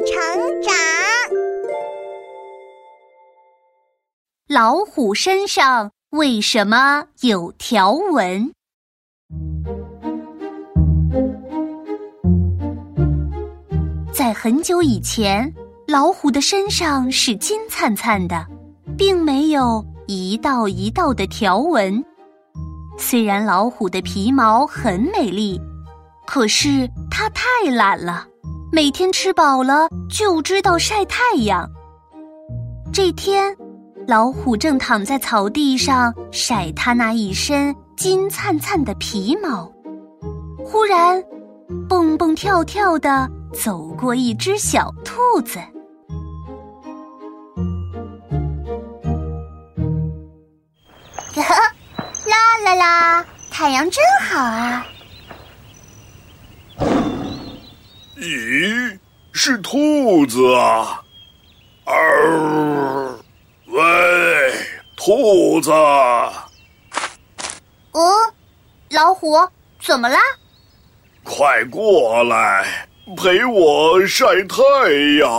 成长。老虎身上为什么有条纹？在很久以前，老虎的身上是金灿灿的，并没有一道一道的条纹。虽然老虎的皮毛很美丽，可是它太懒了，每天吃饱了就知道晒太阳。这天，老虎正躺在草地上晒它那一身金灿灿的皮毛，忽然，蹦蹦跳跳的。走过一只小兔子，啦啦啦！太阳真好啊！咦，是兔子啊！啊，喂，兔子！哦，老虎，怎么啦？快过来！陪我晒太阳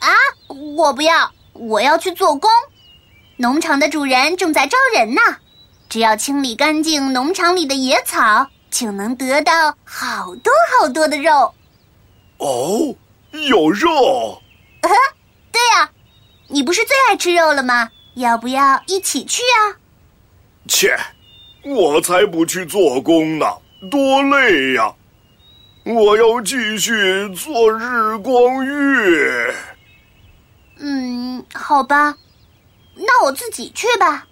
啊！我不要，我要去做工。农场的主人正在招人呢，只要清理干净农场里的野草，就能得到好多好多的肉。哦，有肉！对呀，你不是最爱吃肉了吗？要不要一起去啊？切，我才不去做工呢，多累呀！我要继续做日光浴。嗯，好吧，那我自己去吧。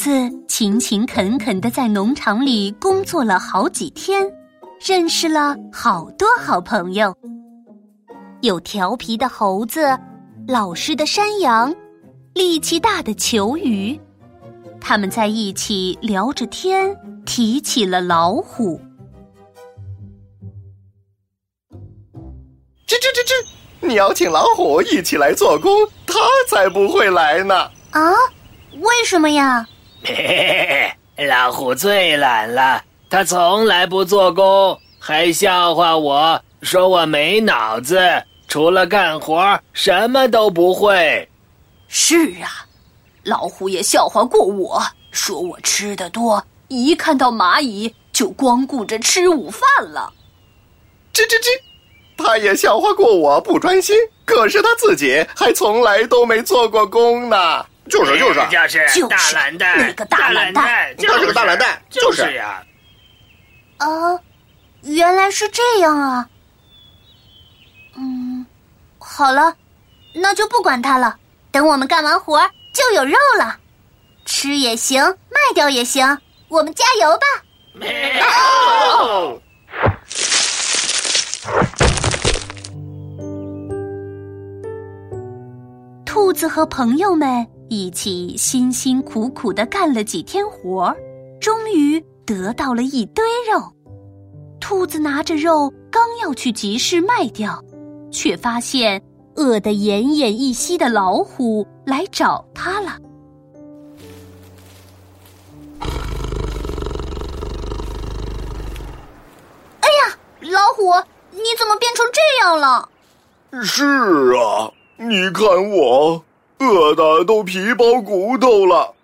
子勤勤恳恳的在农场里工作了好几天。认识了好多好朋友，有调皮的猴子，老实的山羊，力气大的球鱼。他们在一起聊着天，提起了老虎。吱吱吱吱！你要请老虎一起来做工，他才不会来呢。啊？为什么呀？嘿嘿嘿，老虎最懒了。它从来不做工，还笑话我说我没脑子，除了干活什么都不会。是啊，老虎也笑话过我，说我吃的多，一看到蚂蚁就光顾着吃午饭了。吱吱吱，他也笑话过我不专心，可是他自己还从来都没做过工呢。就是就是就是大懒蛋，那个大懒蛋，他是个大懒蛋，就是呀。哦，原来是这样啊！嗯，好了，那就不管他了。等我们干完活就有肉了，吃也行，卖掉也行。我们加油吧！兔子和朋友们一起辛辛苦苦的干了几天活，终于。得到了一堆肉，兔子拿着肉刚要去集市卖掉，却发现饿得奄奄一息的老虎来找他了。哎呀，老虎，你怎么变成这样了？是啊，你看我饿的都皮包骨头了，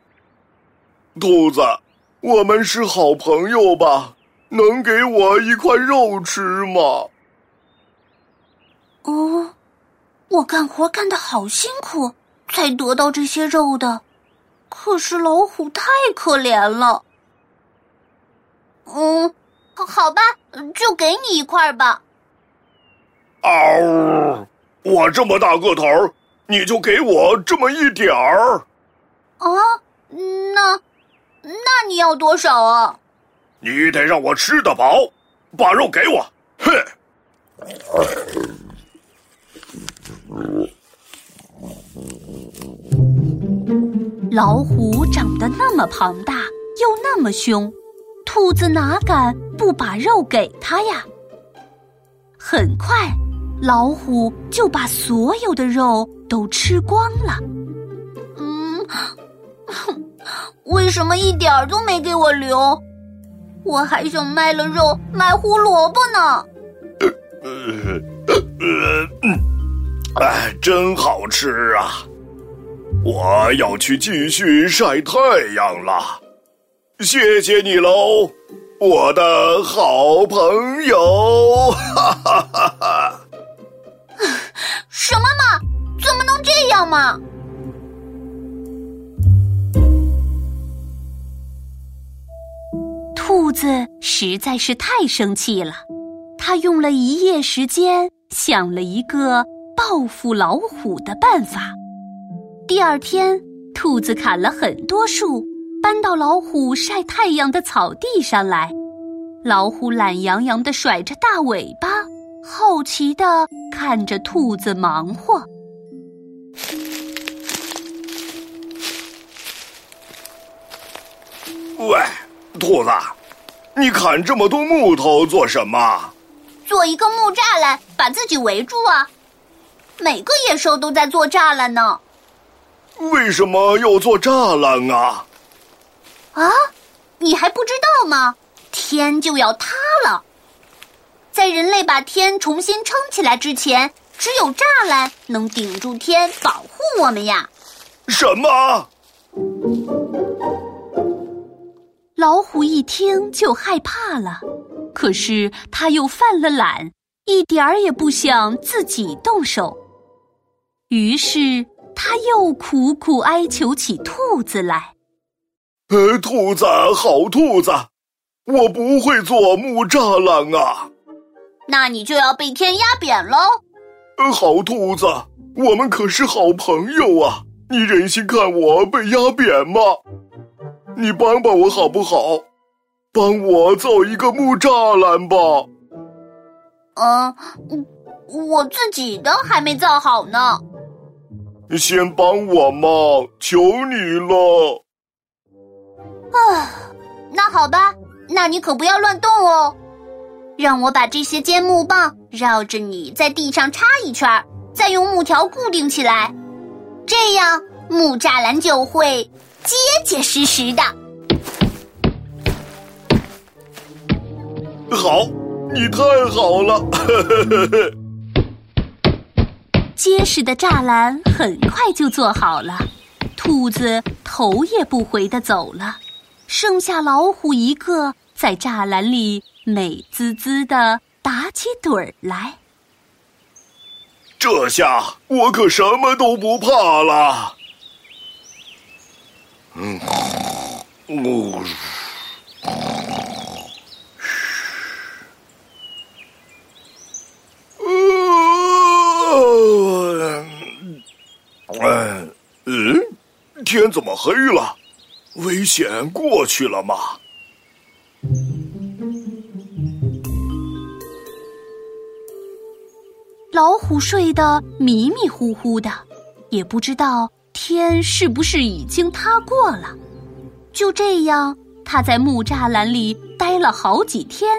兔子。我们是好朋友吧？能给我一块肉吃吗？哦，我干活干的好辛苦，才得到这些肉的。可是老虎太可怜了。嗯，好吧，就给你一块吧。嗷！我这么大个头，你就给我这么一点儿？啊，那。那你要多少啊？你得让我吃得饱，把肉给我。哼！老虎长得那么庞大，又那么凶，兔子哪敢不把肉给它呀？很快，老虎就把所有的肉都吃光了。嗯，为什么一点儿都没给我留？我还想卖了肉买胡萝卜呢。呃呃，哎，真好吃啊！我要去继续晒太阳了，谢谢你喽，我的好朋友！哈哈哈哈！能这样嘛？兔子实在是太生气了，他用了一夜时间想了一个报复老虎的办法。第二天，兔子砍了很多树，搬到老虎晒太阳的草地上来。老虎懒洋洋的甩着大尾巴，好奇的看着兔子忙活。喂，兔子，你砍这么多木头做什么？做一个木栅栏，把自己围住啊！每个野兽都在做栅栏呢。为什么要做栅栏啊？啊，你还不知道吗？天就要塌了，在人类把天重新撑起来之前，只有栅栏能顶住天，保护我们呀。什么？听就害怕了，可是他又犯了懒，一点儿也不想自己动手，于是。他又苦苦哀求起兔子来：“呃，兔子，好兔子，我不会做木栅栏啊。那你就要被天压扁喽。呃，好兔子，我们可是好朋友啊，你忍心看我被压扁吗？你帮帮我好不好？帮我造一个木栅栏吧。嗯，我自己的还没造好呢。”先帮我嘛，求你了！啊，那好吧，那你可不要乱动哦。让我把这些尖木棒绕着你在地上插一圈，再用木条固定起来，这样木栅栏就会结结实实的。好，你太好了！呵呵呵呵。结实的栅栏很快就做好了，兔子头也不回的走了，剩下老虎一个在栅栏里美滋滋的打起盹儿来。这下我可什么都不怕了。嗯，哦。天怎么黑了？危险过去了吗？老虎睡得迷迷糊糊的，也不知道天是不是已经塌过了。就这样，他在木栅栏里待了好几天。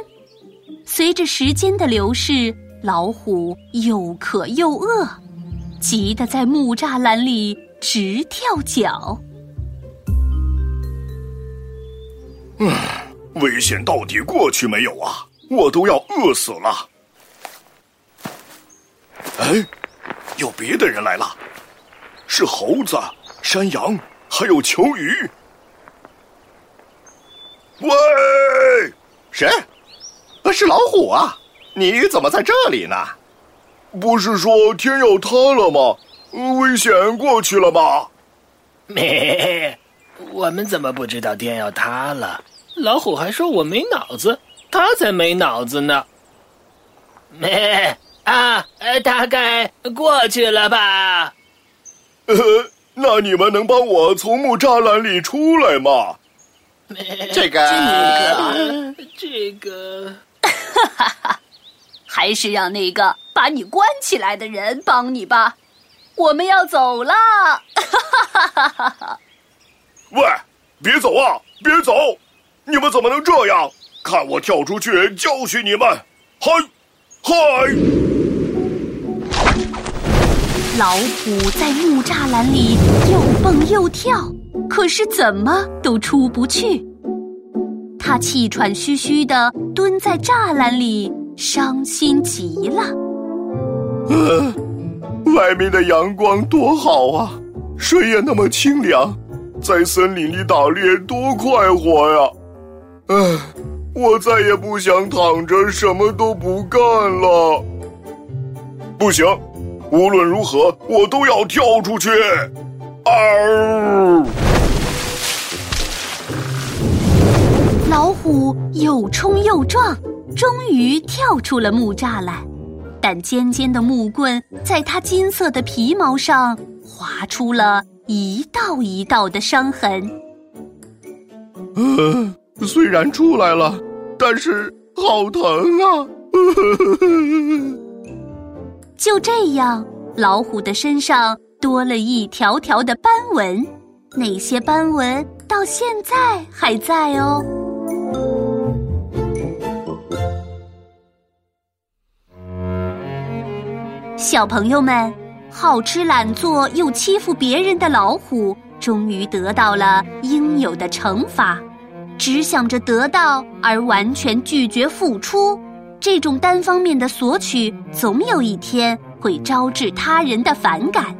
随着时间的流逝，老虎又渴又饿，急得在木栅栏里。直跳脚！嗯，危险到底过去没有啊？我都要饿死了！哎，有别的人来了，是猴子、山羊，还有球鱼。喂，谁？是老虎啊！你怎么在这里呢？不是说天要塌了吗？危险过去了吧？没，我们怎么不知道天要塌了？老虎还说我没脑子，他才没脑子呢。没 啊，大概过去了吧？呃，那你们能帮我从木栅栏里出来吗？这个，这个，哈哈哈，还是让那个把你关起来的人帮你吧。我们要走了！喂，别走啊，别走！你们怎么能这样？看我跳出去教训你们！嗨，嗨！老虎在木栅栏里又蹦又跳，可是怎么都出不去。他气喘吁吁的蹲在栅栏里，伤心极了。呃，外面的阳光多好啊，水也那么清凉，在森林里打猎多快活呀！唉，我再也不想躺着什么都不干了。不行，无论如何我都要跳出去！嗷！老虎又冲又撞，终于跳出了木栅栏，但尖尖的木棍在它金色的皮毛上划出了一道一道的伤痕。呃，虽然出来了，但是好疼啊！就这样，老虎的身上多了一条条的斑纹，那些斑纹到现在还在哦。小朋友们，好吃懒做又欺负别人的老虎，终于得到了应有的惩罚。只想着得到而完全拒绝付出。这种单方面的索取，总有一天会招致他人的反感。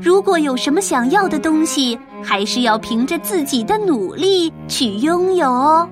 如果有什么想要的东西，还是要凭着自己的努力去拥有哦。